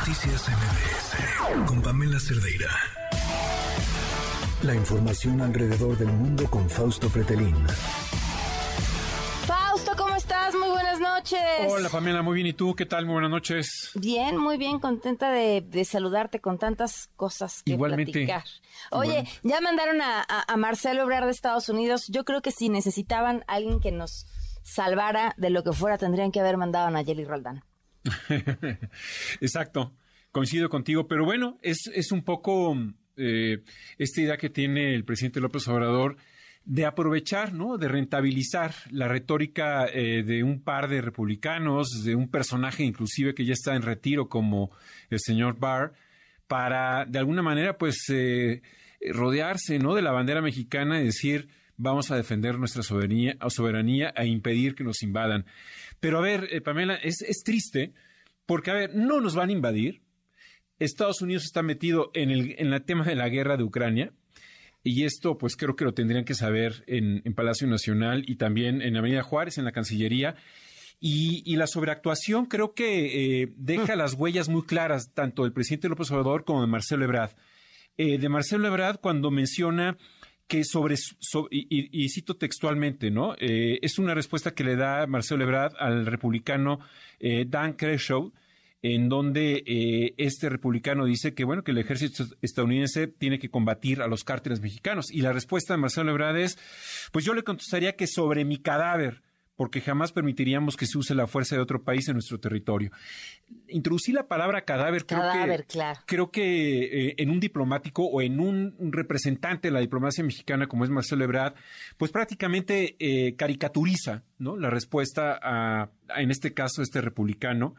Noticias MBS con Pamela Cerdeira. La información alrededor del mundo con Fausto Pretelín. Fausto, ¿cómo estás? Muy buenas noches. Hola Pamela, muy bien. ¿Y tú? ¿Qué tal? Muy buenas noches. Bien, muy bien, contenta de, saludarte con tantas cosas que Igualmente. platicar. Oye, ya mandaron a, a, Marcelo Obrar de Estados Unidos. Yo creo que si necesitaban alguien que nos salvara de lo que fuera, tendrían que haber mandado a Nayeli Roldán. Exacto, coincido contigo, pero bueno, es, es un poco eh, esta idea que tiene el presidente López Obrador de aprovechar, ¿no? De rentabilizar la retórica eh, de un par de republicanos, de un personaje inclusive que ya está en retiro como el señor Barr, para de alguna manera, pues, eh, rodearse, ¿no? De la bandera mexicana y decir, vamos a defender nuestra soberanía, soberanía e impedir que nos invadan. Pero a ver, eh, Pamela, es, es, triste porque, a ver, no nos van a invadir. Estados Unidos está metido en el, en tema de la guerra de Ucrania. Y esto, pues creo que lo tendrían que saber en, en Palacio Nacional y también en Avenida Juárez, en la Cancillería. Y, y la sobreactuación creo que eh, deja las huellas muy claras, tanto del presidente López Obrador como de Marcelo Ebrard. Eh, de Marcelo Ebrard, cuando menciona que sobre, y, cito textualmente, ¿no? Eh, es una respuesta que le da Marcelo Ebrard al republicano eh, Dan Kershaw, en donde eh, este republicano dice que, bueno, que el ejército estadounidense tiene que combatir a los cárteles mexicanos. Y la respuesta de Marcelo Ebrard es, pues yo le contestaría que sobre mi cadáver porque jamás permitiríamos que se use la fuerza de otro país en nuestro territorio. Introducí la palabra cadáver, creo que, creo que eh, en un diplomático o en un, representante de la diplomacia mexicana como es Marcelo Ebrard, pues prácticamente eh, caricaturiza ¿no? la respuesta a, en este caso, este republicano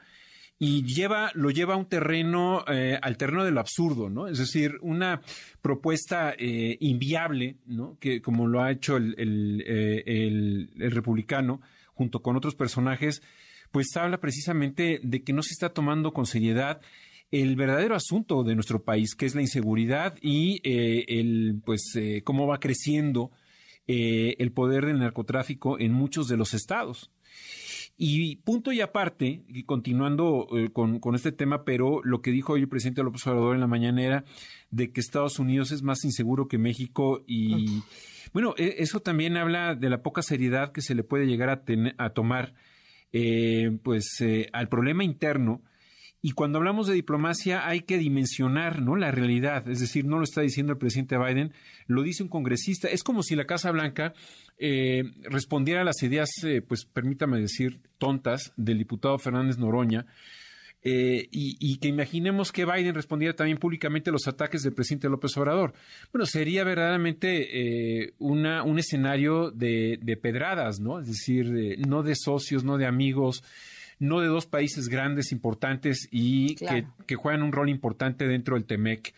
y lleva, lo lleva a un terreno, eh, al terreno de lo absurdo, ¿no? Es decir, una propuesta eh, inviable, ¿no? Que como lo ha hecho el, el, eh, el, el, republicano junto con otros personajes, pues habla precisamente de que no se está tomando con seriedad el verdadero asunto de nuestro país, que es la inseguridad y el, pues, cómo va creciendo el poder del narcotráfico en muchos de los estados. Y punto y aparte, y continuando eh, con, con, este tema, pero lo que dijo hoy el presidente López Obrador en la mañana era de que Estados Unidos es más inseguro que México y bueno, e, eso también habla de la poca seriedad que se le puede llegar a, a tomar eh, pues eh, al problema interno y cuando hablamos de diplomacia hay que dimensionar ¿no? la realidad, es decir, no lo está diciendo el presidente Biden, lo dice un congresista. Es como si la Casa Blanca eh, respondiera a las ideas, eh, pues permítame decir, tontas del diputado Fernández Noroña. Eh, y, que imaginemos que Biden respondiera también públicamente a los ataques del presidente López Obrador. Bueno, sería verdaderamente una, un escenario de, de, pedradas, ¿no? Es decir, no de socios, no de amigos, no de dos países grandes, importantes y que, juegan un rol importante dentro del TEMEC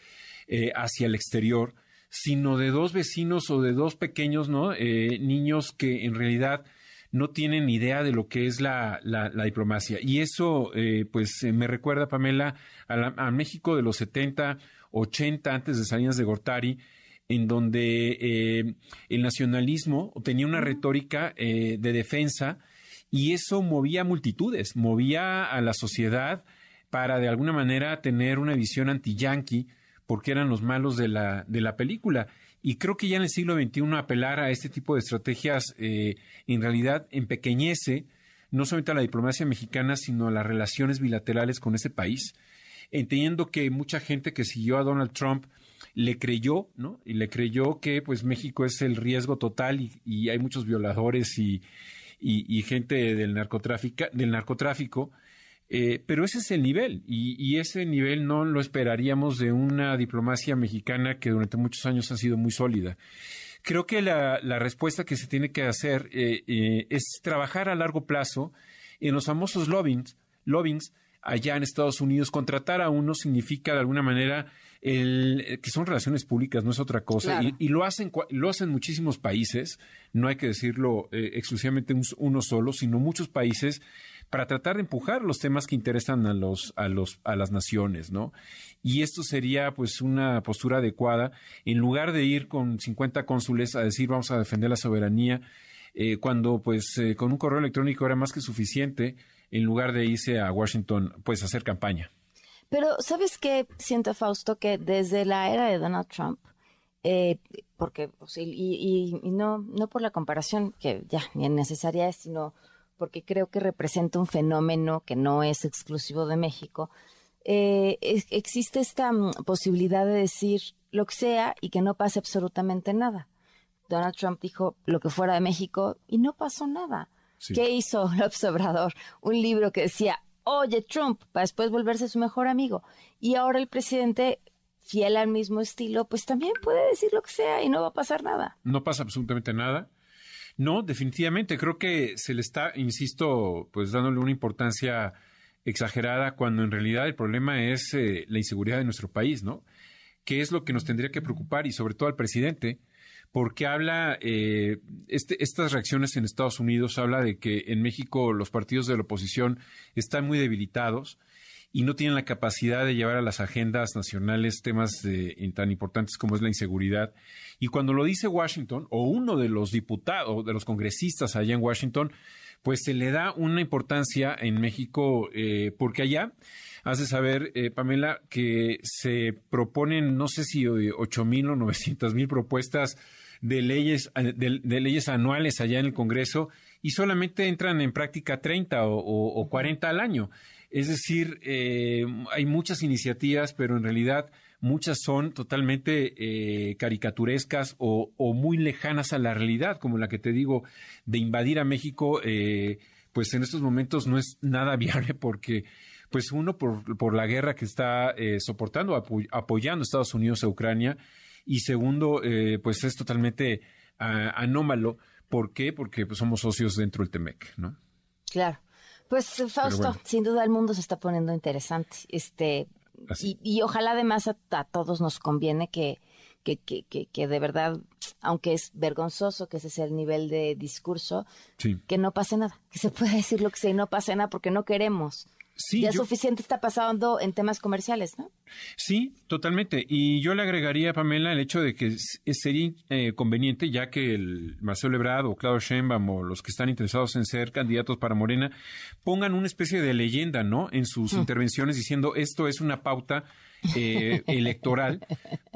eh, hacia el exterior, sino de dos vecinos o de dos pequeños ¿no? Eh, niños que en realidad no tienen idea de lo que es la, la, diplomacia. Y eso, eh, pues, me recuerda, Pamela, a, México de los 70, 80, antes de Salinas de Gortari, en donde el nacionalismo tenía una retórica de defensa y eso movía multitudes, movía a la sociedad para de alguna manera tener una visión anti-yanqui, porque eran los malos de la, de la película. Y creo que ya en el siglo XXI apelar a este tipo de estrategias eh, en realidad empequeñece no solamente a la diplomacia mexicana, sino a las relaciones bilaterales con ese país, entendiendo que mucha gente que siguió a Donald Trump le creyó, ¿no? Y le creyó que pues México es el riesgo total y, y hay muchos violadores y, y, gente del narcotráfico, del narcotráfico eh, pero ese es el nivel y, ese nivel no lo esperaríamos de una diplomacia mexicana que durante muchos años ha sido muy sólida. Creo que la, respuesta que se tiene que hacer eh, eh, es trabajar a largo plazo en los famosos lobbyings, lobbyings allá en Estados Unidos. Contratar a uno significa de alguna manera el, que son relaciones públicas, no es otra cosa. Y, lo hacen lo hacen muchísimos países, no hay que decirlo eh, exclusivamente uno solo, sino muchos países para tratar de empujar los temas que interesan a los a los a las naciones, ¿no? Y esto sería pues una postura adecuada en lugar de ir con 50 cónsules a decir vamos a defender la soberanía eh, cuando pues eh, con un correo electrónico era más que suficiente en lugar de irse a Washington pues a hacer campaña. Pero, ¿sabes qué? Siento, Fausto, que desde la era de Donald Trump, eh, porque, y, y, no, no por la comparación, que ya ni necesaria es, sino porque creo que representa un fenómeno que no es exclusivo de México, eh, existe esta mm, posibilidad de decir lo que sea y que no pase absolutamente nada. Donald Trump dijo lo que fuera de México y no pasó nada. ¿Qué hizo López Obrador? Un libro que decía, oye Trump, para después volverse su mejor amigo. Y ahora el presidente, fiel al mismo estilo, pues también puede decir lo que sea y no va a pasar nada. No pasa absolutamente nada. No, definitivamente. Creo que se le está, insisto, pues dándole una importancia exagerada cuando en realidad el problema es eh, la inseguridad de nuestro país, ¿no? ¿Qué es lo que nos tendría que preocupar y sobre todo al presidente? Porque habla, eh, este, estas reacciones en Estados Unidos habla de que en México los partidos de la oposición están muy debilitados y no tienen la capacidad de llevar a las agendas nacionales temas tan importantes como es la inseguridad. Y cuando lo dice Washington, o uno de los diputados, de los congresistas allá en Washington, pues se le da una importancia en México, eh, porque allá hace saber, eh, Pamela, que se proponen, no sé si ocho mil o novecientas mil propuestas de leyes, de, leyes anuales allá en el Congreso y solamente entran en práctica 30 o, o, 40 al año. Es decir, eh, hay muchas iniciativas, pero en realidad muchas son totalmente eh, caricaturescas o, muy lejanas a la realidad, como la que te digo, de invadir a México, eh, pues en estos momentos no es nada viable porque, pues uno, por, por la guerra que está eh, soportando, apoyando a Estados Unidos a Ucrania, y segundo, pues es totalmente anómalo. ¿Por qué? Porque pues, somos socios dentro del TEMEC, ¿no? Claro. Pues Fausto, sin duda el mundo se está poniendo interesante. Este, y, ojalá además a, todos nos conviene que, que, que, que, de verdad, aunque es vergonzoso que ese sea el nivel de discurso, que no pase nada, que se pueda decir lo que sea y no pase nada porque no queremos. Sí, ya suficiente está pasando en temas comerciales, ¿no? Sí, totalmente. Y yo le agregaría, Pamela, el hecho de que sería eh, conveniente, ya que el Marcelo Ebrard o Claudio Sheinbaum o los que están interesados en ser candidatos para Morena pongan una especie de leyenda, ¿no? En sus mm. intervenciones diciendo esto es una pauta eh, electoral,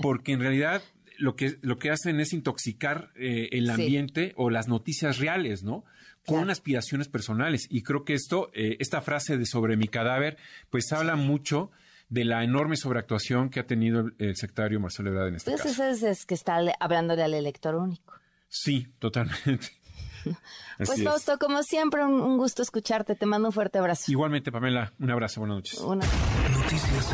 porque en realidad lo que, lo que hacen es intoxicar eh, el ambiente o las noticias reales, ¿no? con aspiraciones personales. Y creo que esto, eh, esta frase de sobre mi cadáver, pues habla mucho de la enorme sobreactuación que ha tenido el, secretario Marcelo Ebrard en este pues caso. Eso es, que está hablándole al elector único. Sí, totalmente. pues Fausto, como siempre, un, gusto escucharte. Te mando un fuerte abrazo. Igualmente, Pamela, un abrazo. Buenas noches. Noticias